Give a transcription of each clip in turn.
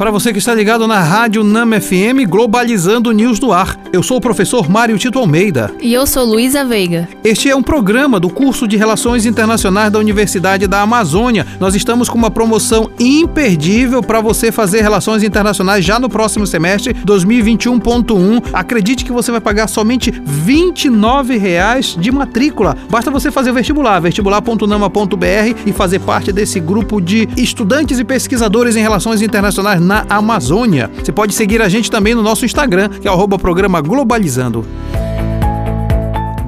Para você que está ligado na Rádio Nama FM, Globalizando News do Ar. Eu sou o professor Mário Tito Almeida. E eu sou Luísa Veiga. Este é um programa do curso de Relações Internacionais da Universidade da Amazônia. Nós estamos com uma promoção imperdível para você fazer relações internacionais já no próximo semestre 2021.1. Acredite que você vai pagar somente 29 reais de matrícula. Basta você fazer o vestibular, vestibular.nama.br e fazer parte desse grupo de estudantes e pesquisadores em relações internacionais na Amazônia. Você pode seguir a gente também no nosso Instagram, que é o programa Globalizando.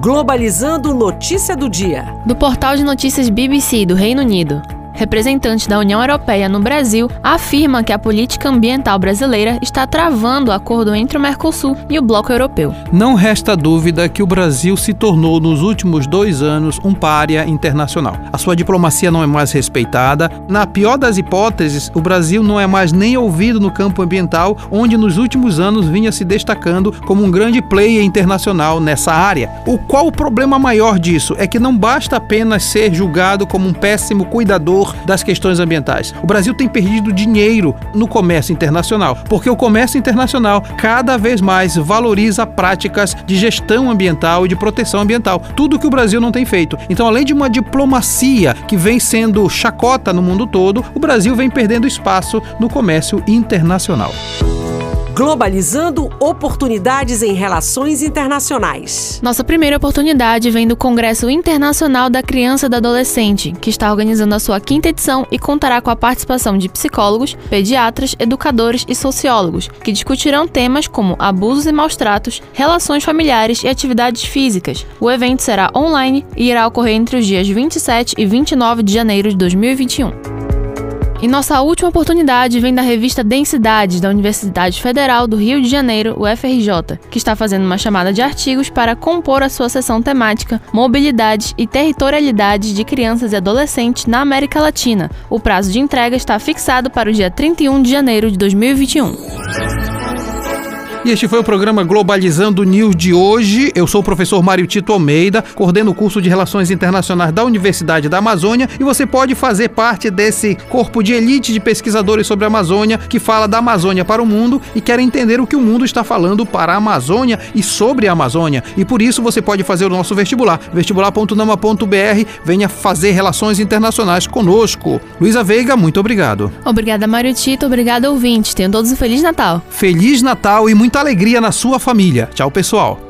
Globalizando Notícia do Dia. Do portal de notícias BBC do Reino Unido representante da União Europeia no Brasil, afirma que a política ambiental brasileira está travando o acordo entre o Mercosul e o Bloco Europeu. Não resta dúvida que o Brasil se tornou nos últimos dois anos um pária internacional. A sua diplomacia não é mais respeitada. Na pior das hipóteses, o Brasil não é mais nem ouvido no campo ambiental, onde nos últimos anos vinha se destacando como um grande player internacional nessa área. O qual o problema maior disso é que não basta apenas ser julgado como um péssimo cuidador das questões ambientais. O Brasil tem perdido dinheiro no comércio internacional, porque o comércio internacional cada vez mais valoriza práticas de gestão ambiental e de proteção ambiental. Tudo que o Brasil não tem feito. Então, além de uma diplomacia que vem sendo chacota no mundo todo, o Brasil vem perdendo espaço no comércio internacional. Globalizando oportunidades em relações internacionais. Nossa primeira oportunidade vem do Congresso Internacional da Criança e do Adolescente, que está organizando a sua quinta edição e contará com a participação de psicólogos, pediatras, educadores e sociólogos, que discutirão temas como abusos e maus tratos, relações familiares e atividades físicas. O evento será online e irá ocorrer entre os dias 27 e 29 de janeiro de 2021. E nossa última oportunidade vem da revista Densidades da Universidade Federal do Rio de Janeiro, UFRJ, que está fazendo uma chamada de artigos para compor a sua seção temática Mobilidade e Territorialidade de Crianças e Adolescentes na América Latina. O prazo de entrega está fixado para o dia 31 de janeiro de 2021. E este foi o programa Globalizando News de hoje. Eu sou o professor Mário Tito Almeida, coordeno o curso de Relações Internacionais da Universidade da Amazônia e você pode fazer parte desse corpo de elite de pesquisadores sobre a Amazônia que fala da Amazônia para o mundo e quer entender o que o mundo está falando para a Amazônia e sobre a Amazônia. E por isso você pode fazer o nosso vestibular, vestibular.nama.br. Venha fazer relações internacionais conosco. Luísa Veiga, muito obrigado. Obrigada, Mário Tito. Obrigada, ouvintes. Tenham todos um Feliz Natal. Feliz Natal e muito muita alegria na sua família. Tchau, pessoal.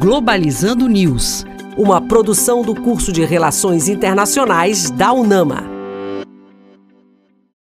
Globalizando News, uma produção do curso de Relações Internacionais da UNAMA.